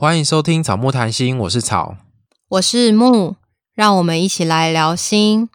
欢迎收听草木谈心，我是草，我是木，让我们一起来聊心。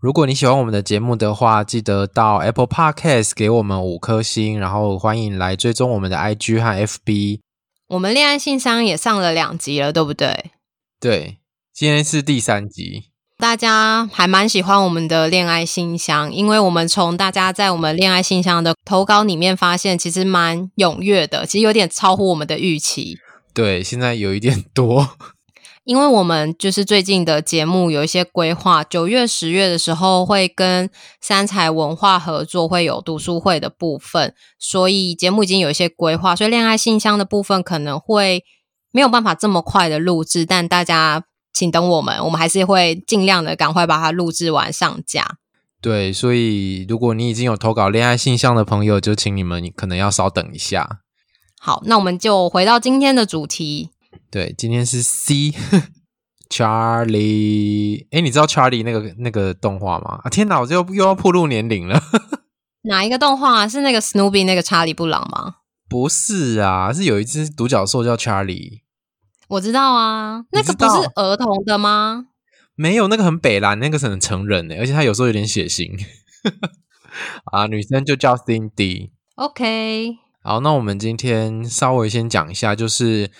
如果你喜欢我们的节目的话，记得到 Apple Podcast 给我们五颗星，然后欢迎来追踪我们的 IG 和 FB。我们恋爱信箱也上了两集了，对不对？对，今天是第三集。大家还蛮喜欢我们的恋爱信箱，因为我们从大家在我们恋爱信箱的投稿里面发现，其实蛮踊跃的，其实有点超乎我们的预期。对，现在有一点多。因为我们就是最近的节目有一些规划，九月、十月的时候会跟三彩文化合作，会有读书会的部分，所以节目已经有一些规划，所以恋爱信箱的部分可能会没有办法这么快的录制，但大家请等我们，我们还是会尽量的赶快把它录制完上架。对，所以如果你已经有投稿恋爱信箱的朋友，就请你们可能要稍等一下。好，那我们就回到今天的主题。对，今天是 C，Charlie。哎，你知道 Charlie 那个那个动画吗？啊，天哪，我就又，又要破入年龄了。哪一个动画？是那个 Snoopy 那个查理布朗吗？不是啊，是有一只独角兽叫 Charlie。我知道啊，那个不是儿童的吗？没有，那个很北蓝，那个是很成人的，而且他有时候有点血腥。啊，女生就叫 Cindy。OK。好，那我们今天稍微先讲一下，就是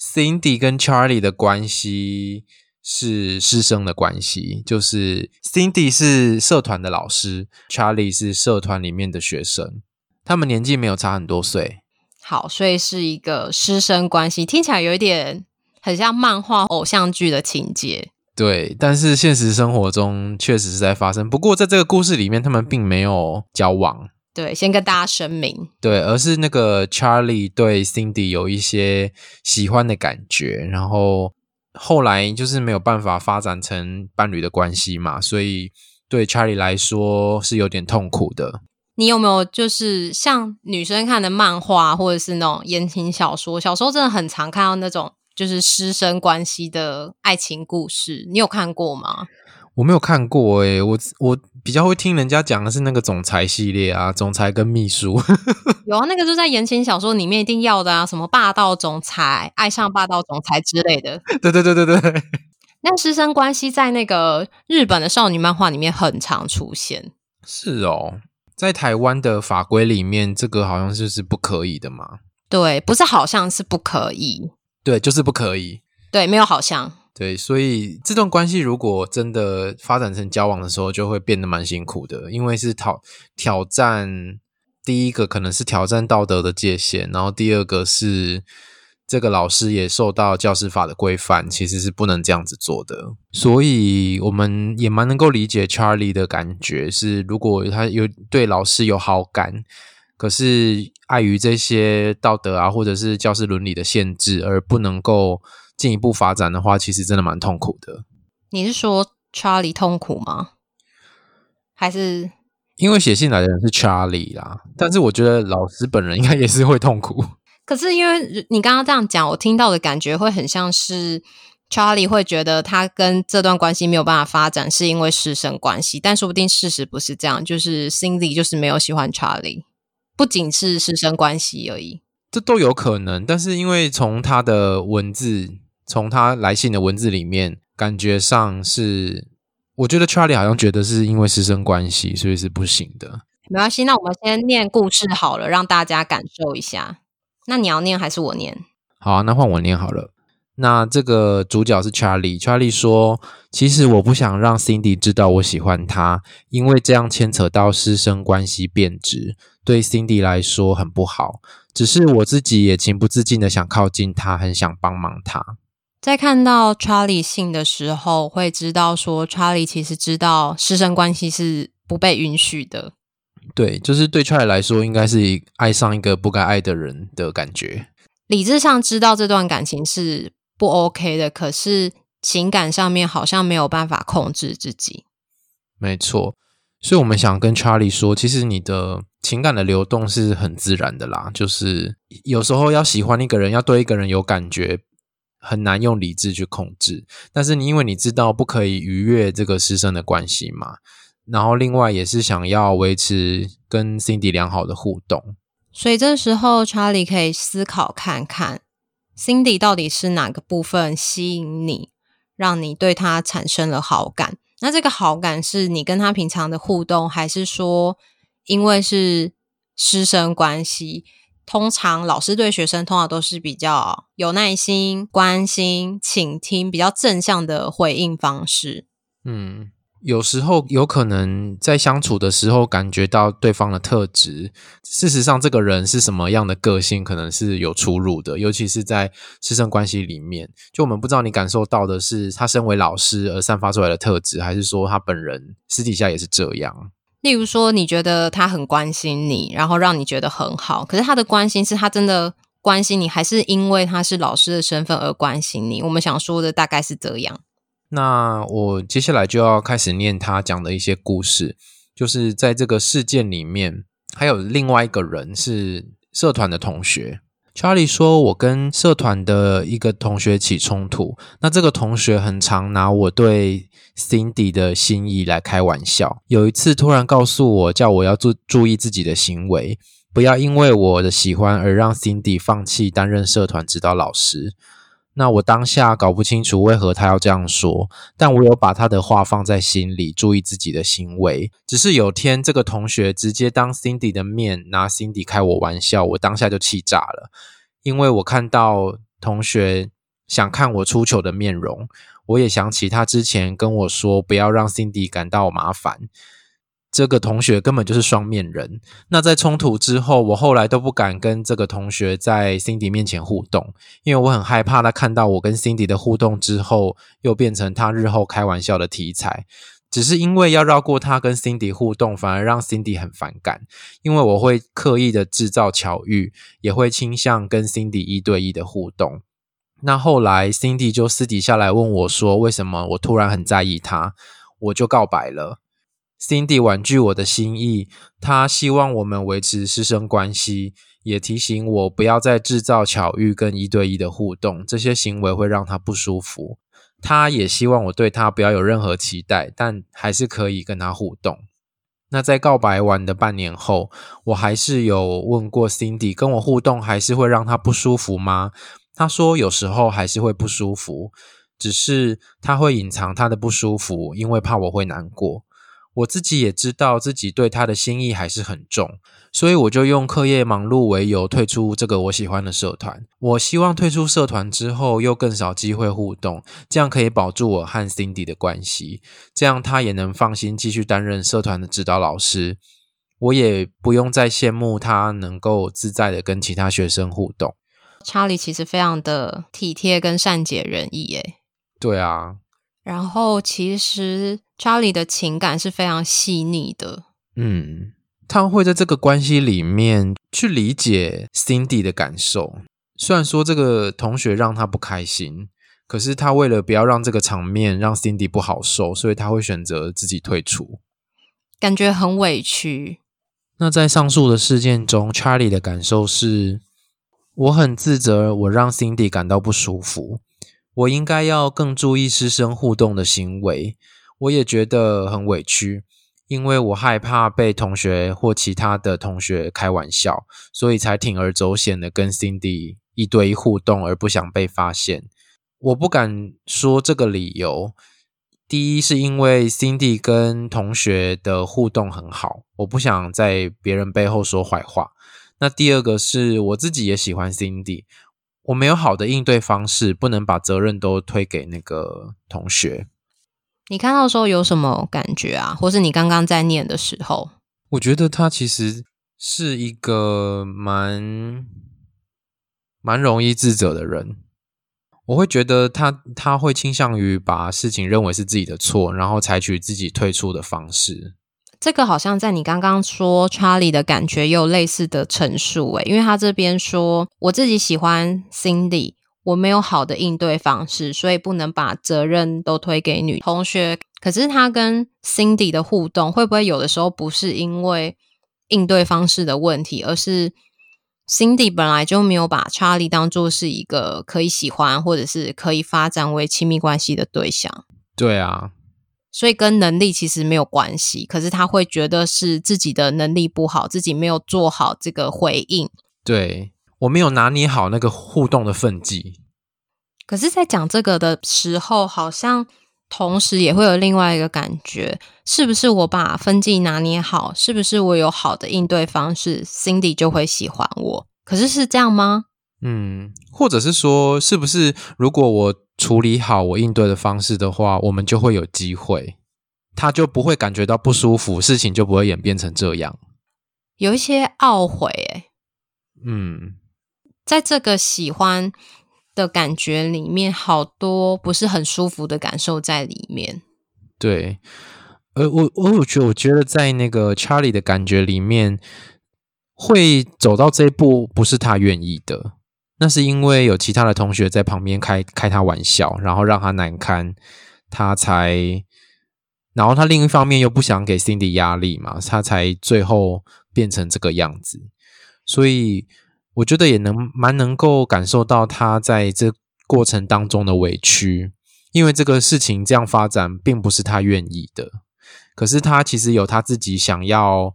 Cindy 跟 Charlie 的关系是师生的关系，就是 Cindy 是社团的老师，Charlie 是社团里面的学生，他们年纪没有差很多岁。好，所以是一个师生关系，听起来有一点很像漫画偶像剧的情节。对，但是现实生活中确实是在发生。不过在这个故事里面，他们并没有交往。对，先跟大家声明，对，而是那个 Charlie 对 Cindy 有一些喜欢的感觉，然后后来就是没有办法发展成伴侣的关系嘛，所以对 Charlie 来说是有点痛苦的。你有没有就是像女生看的漫画或者是那种言情小说，小时候真的很常看到那种就是师生关系的爱情故事，你有看过吗？我没有看过诶，我我比较会听人家讲的是那个总裁系列啊，总裁跟秘书。有啊，那个就在言情小说里面一定要的啊，什么霸道总裁、爱上霸道总裁之类的。对对对对对。那师生关系在那个日本的少女漫画里面很常出现。是哦，在台湾的法规里面，这个好像就是不可以的嘛。对，不是好像是不可以。对，就是不可以。对，没有好像。对，所以这段关系如果真的发展成交往的时候，就会变得蛮辛苦的，因为是挑挑战，第一个可能是挑战道德的界限，然后第二个是这个老师也受到教师法的规范，其实是不能这样子做的。所以我们也蛮能够理解 Charlie 的感觉，是如果他有对老师有好感，可是碍于这些道德啊，或者是教师伦理的限制，而不能够。进一步发展的话，其实真的蛮痛苦的。你是说 Charlie 痛苦吗？还是因为写信来的人是 Charlie 啦？但是我觉得老师本人应该也是会痛苦。可是因为你刚刚这样讲，我听到的感觉会很像是 Charlie 会觉得他跟这段关系没有办法发展，是因为师生关系。但说不定事实不是这样，就是 Cindy 就是没有喜欢 Charlie，不仅是师生关系而已。这都有可能，但是因为从他的文字。从他来信的文字里面，感觉上是，我觉得 Charlie 好像觉得是因为师生关系，所以是不行的。没关系，那我们先念故事好了，让大家感受一下。那你要念还是我念？好啊，那换我念好了。那这个主角是 Charlie，Charlie 说：“其实我不想让 Cindy 知道我喜欢他，因为这样牵扯到师生关系变质，对 Cindy 来说很不好。只是我自己也情不自禁的想靠近他，很想帮忙她。”在看到 Charlie 信的时候，会知道说 Charlie 其实知道师生关系是不被允许的。对，就是对 Charlie 来说，应该是爱上一个不该爱的人的感觉。理智上知道这段感情是不 OK 的，可是情感上面好像没有办法控制自己。没错，所以我们想跟 Charlie 说，其实你的情感的流动是很自然的啦，就是有时候要喜欢一个人，要对一个人有感觉。很难用理智去控制。但是你因为你知道不可以逾越这个师生的关系嘛，然后另外也是想要维持跟 Cindy 良好的互动，所以这时候 Charlie 可以思考看看，Cindy 到底是哪个部分吸引你，让你对他产生了好感？那这个好感是你跟他平常的互动，还是说因为是师生关系？通常老师对学生通常都是比较有耐心、关心、倾听，比较正向的回应方式。嗯，有时候有可能在相处的时候感觉到对方的特质，事实上这个人是什么样的个性，可能是有出入的。尤其是在师生关系里面，就我们不知道你感受到的是他身为老师而散发出来的特质，还是说他本人私底下也是这样。例如说，你觉得他很关心你，然后让你觉得很好。可是他的关心是他真的关心你，还是因为他是老师的身份而关心你？我们想说的大概是这样。那我接下来就要开始念他讲的一些故事，就是在这个事件里面，还有另外一个人是社团的同学。Charlie 说：“我跟社团的一个同学起冲突，那这个同学很常拿我对 Cindy 的心意来开玩笑。有一次，突然告诉我，叫我要注注意自己的行为，不要因为我的喜欢而让 Cindy 放弃担任社团指导老师。”那我当下搞不清楚为何他要这样说，但我有把他的话放在心里，注意自己的行为。只是有天这个同学直接当 Cindy 的面拿 Cindy 开我玩笑，我当下就气炸了，因为我看到同学想看我出糗的面容，我也想起他之前跟我说不要让 Cindy 感到麻烦。这个同学根本就是双面人。那在冲突之后，我后来都不敢跟这个同学在 Cindy 面前互动，因为我很害怕他看到我跟 Cindy 的互动之后，又变成他日后开玩笑的题材。只是因为要绕过他跟 Cindy 互动，反而让 Cindy 很反感，因为我会刻意的制造巧遇，也会倾向跟 Cindy 一对一的互动。那后来 Cindy 就私底下来问我说，为什么我突然很在意他，我就告白了。Cindy 婉拒我的心意，她希望我们维持师生关系，也提醒我不要再制造巧遇跟一对一的互动，这些行为会让她不舒服。她也希望我对她不要有任何期待，但还是可以跟她互动。那在告白完的半年后，我还是有问过 Cindy，跟我互动还是会让她不舒服吗？他说有时候还是会不舒服，只是他会隐藏他的不舒服，因为怕我会难过。我自己也知道自己对他的心意还是很重，所以我就用课业忙碌为由退出这个我喜欢的社团。我希望退出社团之后又更少机会互动，这样可以保住我和 Cindy 的关系，这样他也能放心继续担任社团的指导老师。我也不用再羡慕他能够自在的跟其他学生互动。查理其实非常的体贴跟善解人意，耶。对啊。然后其实 Charlie 的情感是非常细腻的，嗯，他会在这个关系里面去理解 Cindy 的感受。虽然说这个同学让他不开心，可是他为了不要让这个场面让 Cindy 不好受，所以他会选择自己退出，感觉很委屈。那在上述的事件中，Charlie 的感受是：我很自责，我让 Cindy 感到不舒服。我应该要更注意师生互动的行为，我也觉得很委屈，因为我害怕被同学或其他的同学开玩笑，所以才铤而走险的跟 Cindy 一对一互动，而不想被发现。我不敢说这个理由，第一是因为 Cindy 跟同学的互动很好，我不想在别人背后说坏话。那第二个是我自己也喜欢 Cindy。我没有好的应对方式，不能把责任都推给那个同学。你看到的时候有什么感觉啊？或是你刚刚在念的时候？我觉得他其实是一个蛮蛮容易自责的人。我会觉得他他会倾向于把事情认为是自己的错，然后采取自己退出的方式。这个好像在你刚刚说查理的感觉也有类似的陈述诶，因为他这边说，我自己喜欢 Cindy，我没有好的应对方式，所以不能把责任都推给女同学。可是他跟 Cindy 的互动会不会有的时候不是因为应对方式的问题，而是 Cindy 本来就没有把查理当做是一个可以喜欢或者是可以发展为亲密关系的对象。对啊，所以跟能力其实没有关系，可是他会觉得是自己的能力不好，自己没有做好这个回应。对，我没有拿捏好那个互动的分际。可是，在讲这个的时候，好像。同时也会有另外一个感觉，是不是我把分际拿捏好，是不是我有好的应对方式，Cindy 就会喜欢我？可是是这样吗？嗯，或者是说，是不是如果我处理好我应对的方式的话，我们就会有机会，他就不会感觉到不舒服，事情就不会演变成这样。有一些懊悔，欸，嗯，在这个喜欢。的感觉里面好多不是很舒服的感受在里面。对，呃，我我我觉得，我觉得在那个 Charlie 的感觉里面，会走到这一步不是他愿意的，那是因为有其他的同学在旁边开开他玩笑，然后让他难堪，他才，然后他另一方面又不想给 Cindy 压力嘛，他才最后变成这个样子，所以。我觉得也能蛮能够感受到他在这过程当中的委屈，因为这个事情这样发展并不是他愿意的。可是他其实有他自己想要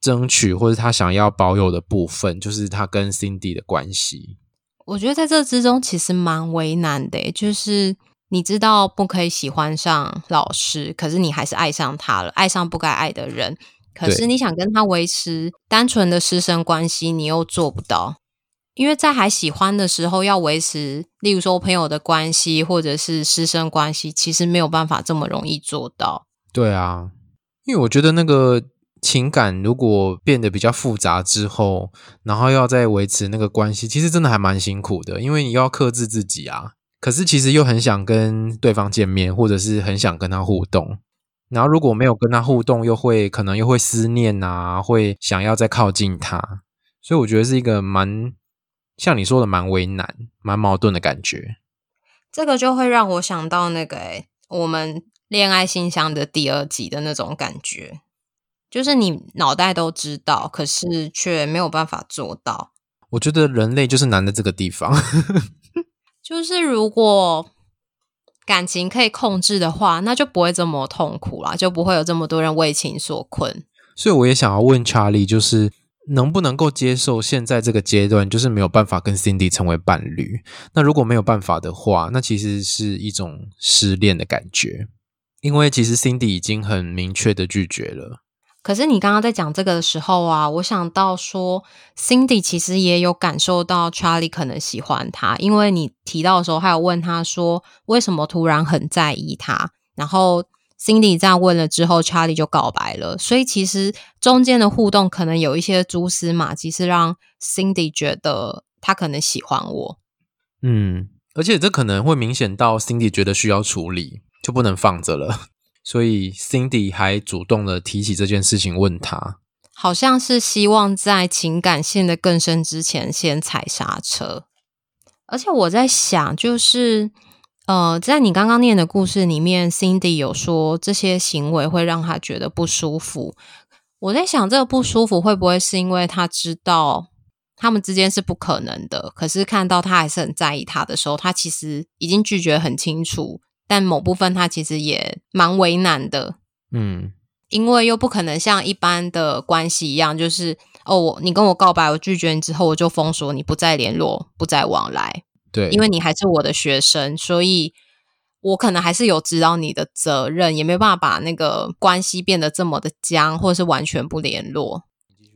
争取或者他想要保有的部分，就是他跟 Cindy 的关系。我觉得在这之中其实蛮为难的，就是你知道不可以喜欢上老师，可是你还是爱上他了，爱上不该爱的人。可是你想跟他维持单纯的师生关系，你又做不到，因为在还喜欢的时候要维持，例如说朋友的关系或者是师生关系，其实没有办法这么容易做到。对啊，因为我觉得那个情感如果变得比较复杂之后，然后要再维持那个关系，其实真的还蛮辛苦的，因为你要克制自己啊。可是其实又很想跟对方见面，或者是很想跟他互动。然后如果没有跟他互动，又会可能又会思念啊，会想要再靠近他，所以我觉得是一个蛮像你说的蛮为难、蛮矛盾的感觉。这个就会让我想到那个诶，我们恋爱信箱的第二集的那种感觉，就是你脑袋都知道，可是却没有办法做到。我觉得人类就是难在这个地方，就是如果。感情可以控制的话，那就不会这么痛苦啦，就不会有这么多人为情所困。所以我也想要问查理，就是能不能够接受现在这个阶段，就是没有办法跟 Cindy 成为伴侣？那如果没有办法的话，那其实是一种失恋的感觉，因为其实 Cindy 已经很明确的拒绝了。可是你刚刚在讲这个的时候啊，我想到说，Cindy 其实也有感受到 Charlie 可能喜欢他，因为你提到的时候，还有问他说为什么突然很在意他，然后 Cindy 这样问了之后，Charlie 就告白了，所以其实中间的互动可能有一些蛛丝马迹，是让 Cindy 觉得他可能喜欢我。嗯，而且这可能会明显到 Cindy 觉得需要处理，就不能放着了。所以，Cindy 还主动的提起这件事情，问他，好像是希望在情感陷得更深之前先踩刹车。而且我在想，就是呃，在你刚刚念的故事里面，Cindy 有说这些行为会让他觉得不舒服。我在想，这个不舒服会不会是因为他知道他们之间是不可能的，可是看到他还是很在意他的时候，他其实已经拒绝很清楚。但某部分他其实也蛮为难的，嗯，因为又不可能像一般的关系一样，就是哦，我你跟我告白，我拒绝你之后，我就封锁你，不再联络，不再往来。对，因为你还是我的学生，所以我可能还是有指导你的责任，也没办法把那个关系变得这么的僵，或者是完全不联络。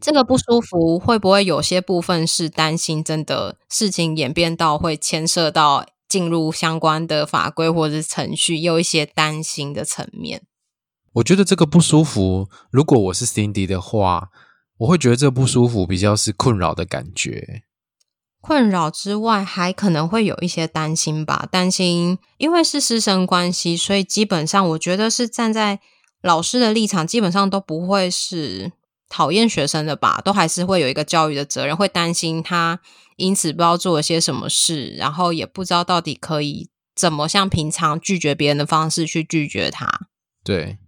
这个不舒服会不会有些部分是担心，真的事情演变到会牵涉到？进入相关的法规或者是程序，有一些担心的层面。我觉得这个不舒服，如果我是 Cindy 的话，我会觉得这个不舒服比较是困扰的感觉。困扰之外，还可能会有一些担心吧。担心，因为是师生关系，所以基本上我觉得是站在老师的立场，基本上都不会是讨厌学生的吧，都还是会有一个教育的责任，会担心他。因此不知道做了些什么事，然后也不知道到底可以怎么像平常拒绝别人的方式去拒绝他。对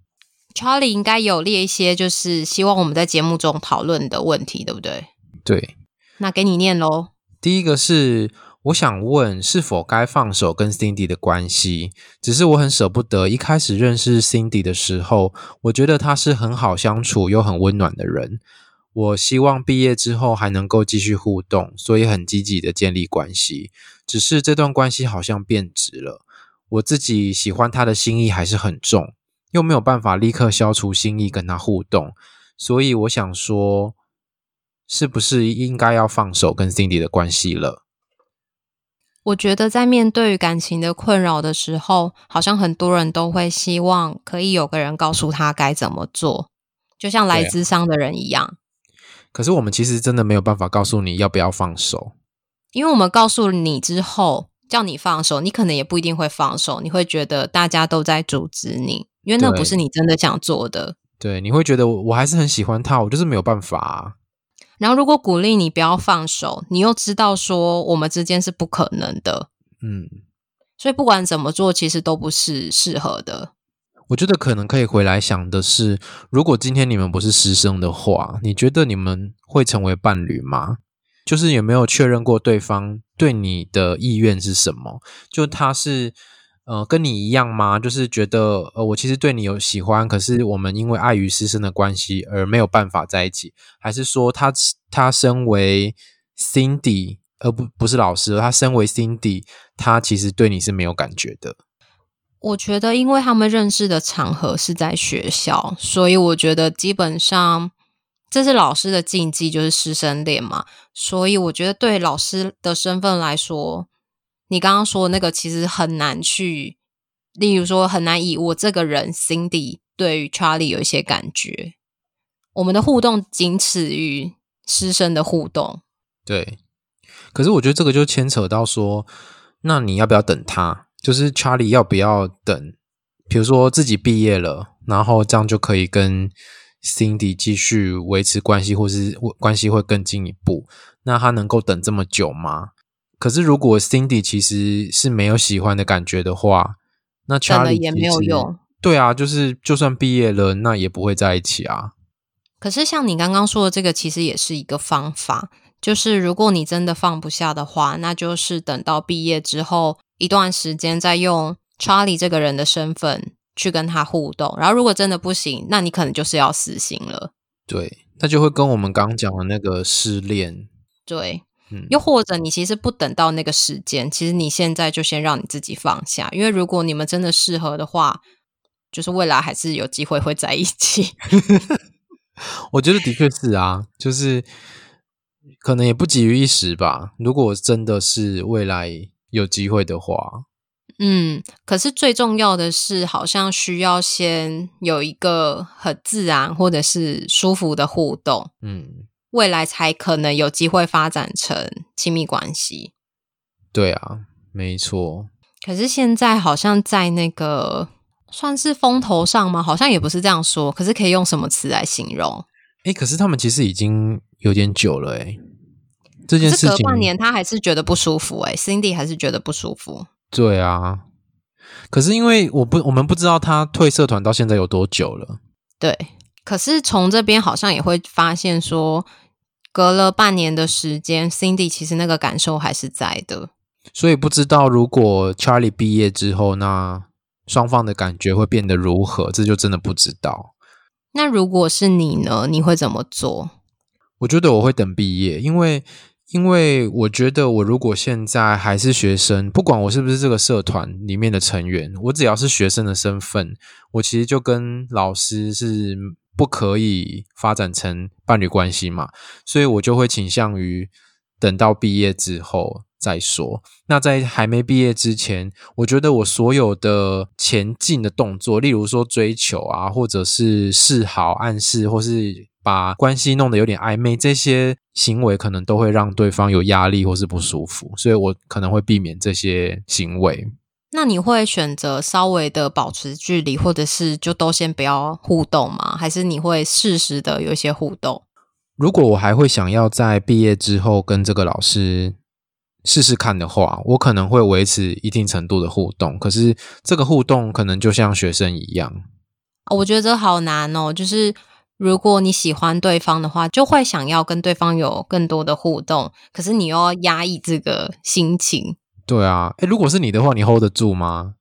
，Charlie 应该有列一些，就是希望我们在节目中讨论的问题，对不对？对，那给你念喽。第一个是我想问，是否该放手跟 Cindy 的关系？只是我很舍不得。一开始认识 Cindy 的时候，我觉得她是很好相处又很温暖的人。我希望毕业之后还能够继续互动，所以很积极的建立关系。只是这段关系好像变质了，我自己喜欢他的心意还是很重，又没有办法立刻消除心意跟他互动，所以我想说，是不是应该要放手跟 Cindy 的关系了？我觉得在面对感情的困扰的时候，好像很多人都会希望可以有个人告诉他该怎么做，就像来咨商的人一样。可是我们其实真的没有办法告诉你要不要放手，因为我们告诉你之后叫你放手，你可能也不一定会放手，你会觉得大家都在阻止你，因为那不是你真的想做的。对，你会觉得我还是很喜欢他，我就是没有办法啊。然后如果鼓励你不要放手，你又知道说我们之间是不可能的，嗯，所以不管怎么做，其实都不是适合的。我觉得可能可以回来想的是，如果今天你们不是师生的话，你觉得你们会成为伴侣吗？就是有没有确认过对方对你的意愿是什么？就他是呃跟你一样吗？就是觉得呃我其实对你有喜欢，可是我们因为碍于师生的关系而没有办法在一起，还是说他他身为 Cindy 而不不是老师，他身为 Cindy，他其实对你是没有感觉的？我觉得，因为他们认识的场合是在学校，所以我觉得基本上这是老师的禁忌，就是师生恋嘛。所以我觉得，对老师的身份来说，你刚刚说的那个其实很难去，例如说很难以我这个人 Cindy 对于 Charlie 有一些感觉，我们的互动仅此于师生的互动。对，可是我觉得这个就牵扯到说，那你要不要等他？就是 Charlie 要不要等，比如说自己毕业了，然后这样就可以跟 Cindy 继续维持关系，或是关系会更进一步。那他能够等这么久吗？可是如果 Cindy 其实是没有喜欢的感觉的话，那 Charlie 也没有用。对啊，就是就算毕业了，那也不会在一起啊。可是像你刚刚说的这个，其实也是一个方法。就是如果你真的放不下的话，那就是等到毕业之后。一段时间再用 Charlie 这个人的身份去跟他互动，然后如果真的不行，那你可能就是要死心了。对，那就会跟我们刚刚讲的那个失恋。对，嗯，又或者你其实不等到那个时间，其实你现在就先让你自己放下，因为如果你们真的适合的话，就是未来还是有机会会在一起。我觉得的确是啊，就是可能也不急于一时吧。如果真的是未来。有机会的话，嗯，可是最重要的是，好像需要先有一个很自然或者是舒服的互动，嗯，未来才可能有机会发展成亲密关系。对啊，没错。可是现在好像在那个算是风头上吗？好像也不是这样说。可是可以用什么词来形容？哎，可是他们其实已经有点久了，哎。这件事情，隔半年他还是觉得不舒服哎、欸、，Cindy 还是觉得不舒服。对啊，可是因为我不，我们不知道他退社团到现在有多久了。对，可是从这边好像也会发现说，隔了半年的时间，Cindy 其实那个感受还是在的。所以不知道如果 Charlie 毕业之后，那双方的感觉会变得如何，这就真的不知道。那如果是你呢？你会怎么做？我觉得我会等毕业，因为。因为我觉得，我如果现在还是学生，不管我是不是这个社团里面的成员，我只要是学生的身份，我其实就跟老师是不可以发展成伴侣关系嘛，所以我就会倾向于等到毕业之后再说。那在还没毕业之前，我觉得我所有的前进的动作，例如说追求啊，或者是示好、暗示，或是。把关系弄得有点暧昧，这些行为可能都会让对方有压力或是不舒服，所以我可能会避免这些行为。那你会选择稍微的保持距离，或者是就都先不要互动吗？还是你会适时的有一些互动？如果我还会想要在毕业之后跟这个老师试试看的话，我可能会维持一定程度的互动。可是这个互动可能就像学生一样。我觉得这好难哦，就是。如果你喜欢对方的话，就会想要跟对方有更多的互动，可是你又要压抑这个心情。对啊，诶，如果是你的话，你 hold 得住吗？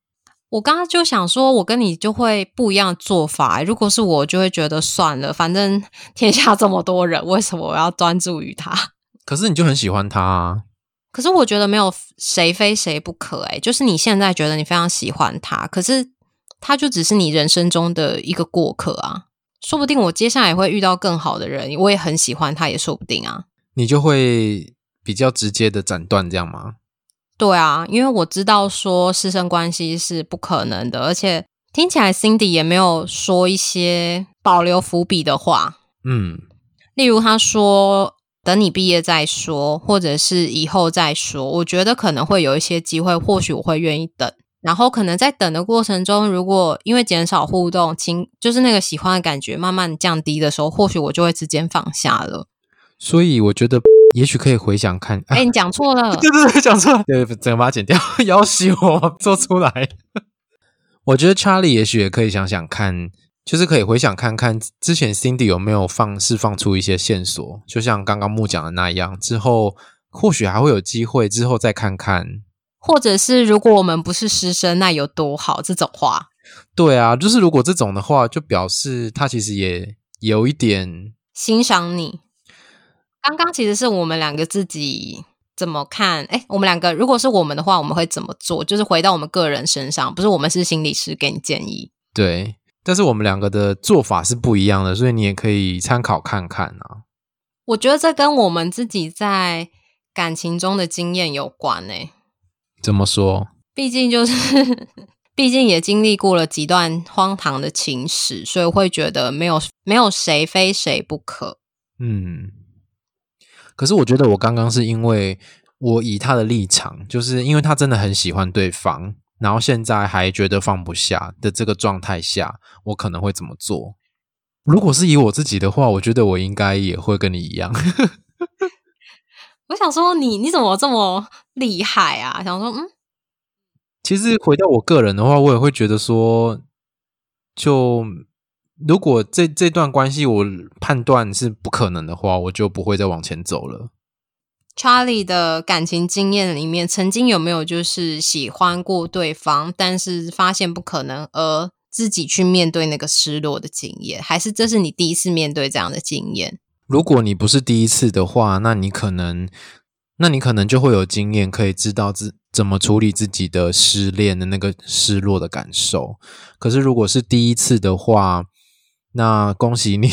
我刚刚就想说，我跟你就会不一样的做法。如果是我，就会觉得算了，反正天下这么多人，为什么我要专注于他？可是你就很喜欢他啊。可是我觉得没有谁非谁不可，诶，就是你现在觉得你非常喜欢他，可是他就只是你人生中的一个过客啊。说不定我接下来会遇到更好的人，我也很喜欢他，也说不定啊。你就会比较直接的斩断这样吗？对啊，因为我知道说师生关系是不可能的，而且听起来 Cindy 也没有说一些保留伏笔的话。嗯，例如他说等你毕业再说，或者是以后再说。我觉得可能会有一些机会，或许我会愿意等。然后可能在等的过程中，如果因为减少互动，情就是那个喜欢的感觉慢慢降低的时候，或许我就会直接放下了。所以我觉得。也许可以回想看，哎、欸，你讲错了，对对对，讲错了，对，整个把它剪掉，要挟我做出来。我觉得 Charlie 也许也可以想想看，就是可以回想看看之前 Cindy 有没有放释放出一些线索，就像刚刚木讲的那样，之后或许还会有机会，之后再看看，或者是如果我们不是师生，那有多好？这种话，对啊，就是如果这种的话，就表示他其实也有一点欣赏你。刚刚其实是我们两个自己怎么看？哎，我们两个如果是我们的话，我们会怎么做？就是回到我们个人身上，不是我们是心理师给你建议。对，但是我们两个的做法是不一样的，所以你也可以参考看看啊。我觉得这跟我们自己在感情中的经验有关诶。怎么说？毕竟就是，毕竟也经历过了几段荒唐的情史，所以会觉得没有没有谁非谁不可。嗯。可是我觉得我刚刚是因为我以他的立场，就是因为他真的很喜欢对方，然后现在还觉得放不下的这个状态下，我可能会怎么做？如果是以我自己的话，我觉得我应该也会跟你一样。我想说你，你你怎么这么厉害啊？想说，嗯，其实回到我个人的话，我也会觉得说，就。如果这这段关系我判断是不可能的话，我就不会再往前走了。Charlie 的感情经验里面，曾经有没有就是喜欢过对方，但是发现不可能，而自己去面对那个失落的经验？还是这是你第一次面对这样的经验？如果你不是第一次的话，那你可能，那你可能就会有经验，可以知道自怎么处理自己的失恋的那个失落的感受。可是如果是第一次的话，那恭喜你，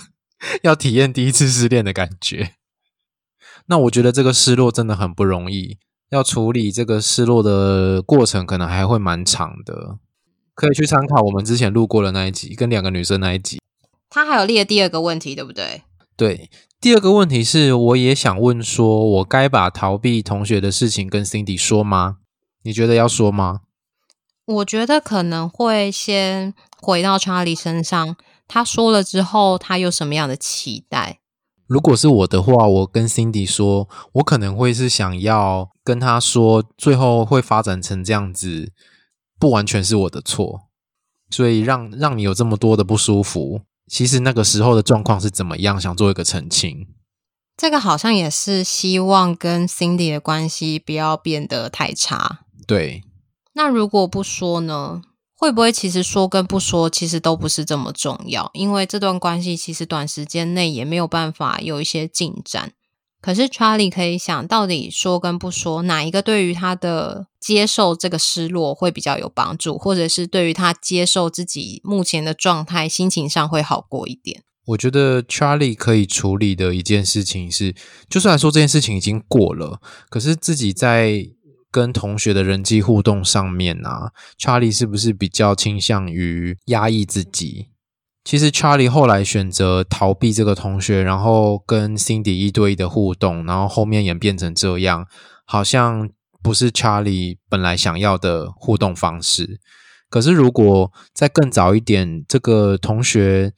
要体验第一次失恋的感觉。那我觉得这个失落真的很不容易，要处理这个失落的过程，可能还会蛮长的。可以去参考我们之前录过的那一集，跟两个女生那一集。他还有列第二个问题，对不对？对，第二个问题是，我也想问说，我该把逃避同学的事情跟 Cindy 说吗？你觉得要说吗？我觉得可能会先回到查理身上，他说了之后，他有什么样的期待？如果是我的话，我跟 Cindy 说，我可能会是想要跟他说，最后会发展成这样子，不完全是我的错，所以让让你有这么多的不舒服，其实那个时候的状况是怎么样，想做一个澄清。这个好像也是希望跟 Cindy 的关系不要变得太差。对。那如果不说呢？会不会其实说跟不说其实都不是这么重要？因为这段关系其实短时间内也没有办法有一些进展。可是 Charlie 可以想到底说跟不说哪一个对于他的接受这个失落会比较有帮助，或者是对于他接受自己目前的状态心情上会好过一点？我觉得 Charlie 可以处理的一件事情是，就算说这件事情已经过了，可是自己在。跟同学的人际互动上面啊，Charlie 是不是比较倾向于压抑自己？其实 Charlie 后来选择逃避这个同学，然后跟 Cindy 一对一的互动，然后后面演变成这样，好像不是 Charlie 本来想要的互动方式。可是如果再更早一点，这个同学。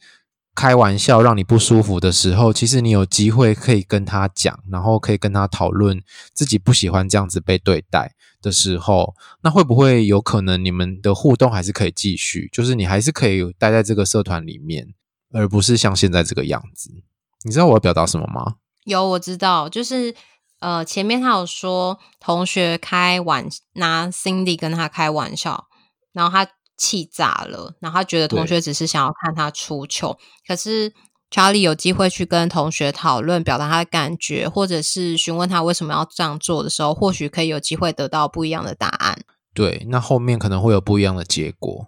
开玩笑让你不舒服的时候，其实你有机会可以跟他讲，然后可以跟他讨论自己不喜欢这样子被对待的时候，那会不会有可能你们的互动还是可以继续？就是你还是可以待在这个社团里面，而不是像现在这个样子。你知道我要表达什么吗？有，我知道，就是呃，前面他有说同学开玩拿 Cindy 跟他开玩笑，然后他气炸了，然后他觉得同学只是想要看他出糗，可是。查理有机会去跟同学讨论，表达他的感觉，或者是询问他为什么要这样做的时候，或许可以有机会得到不一样的答案。对，那后面可能会有不一样的结果。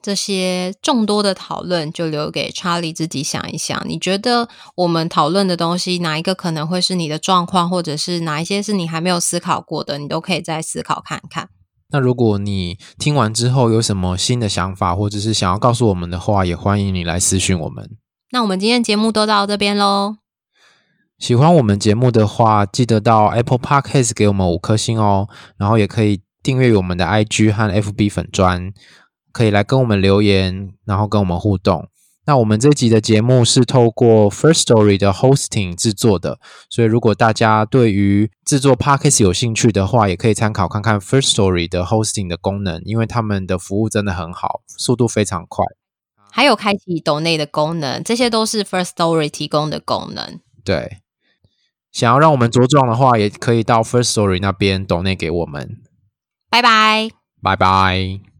这些众多的讨论就留给查理自己想一想。你觉得我们讨论的东西，哪一个可能会是你的状况，或者是哪一些是你还没有思考过的，你都可以再思考看看。那如果你听完之后有什么新的想法，或者是想要告诉我们的话，也欢迎你来私讯我们。那我们今天节目都到这边喽。喜欢我们节目的话，记得到 Apple Podcast 给我们五颗星哦。然后也可以订阅我们的 IG 和 FB 粉砖，可以来跟我们留言，然后跟我们互动。那我们这集的节目是透过 First Story 的 Hosting 制作的，所以如果大家对于制作 Podcast 有兴趣的话，也可以参考看看 First Story 的 Hosting 的功能，因为他们的服务真的很好，速度非常快。还有开启抖内的功能，这些都是 First Story 提供的功能。对，想要让我们茁壮的话，也可以到 First Story 那边抖内给我们。拜拜，拜拜。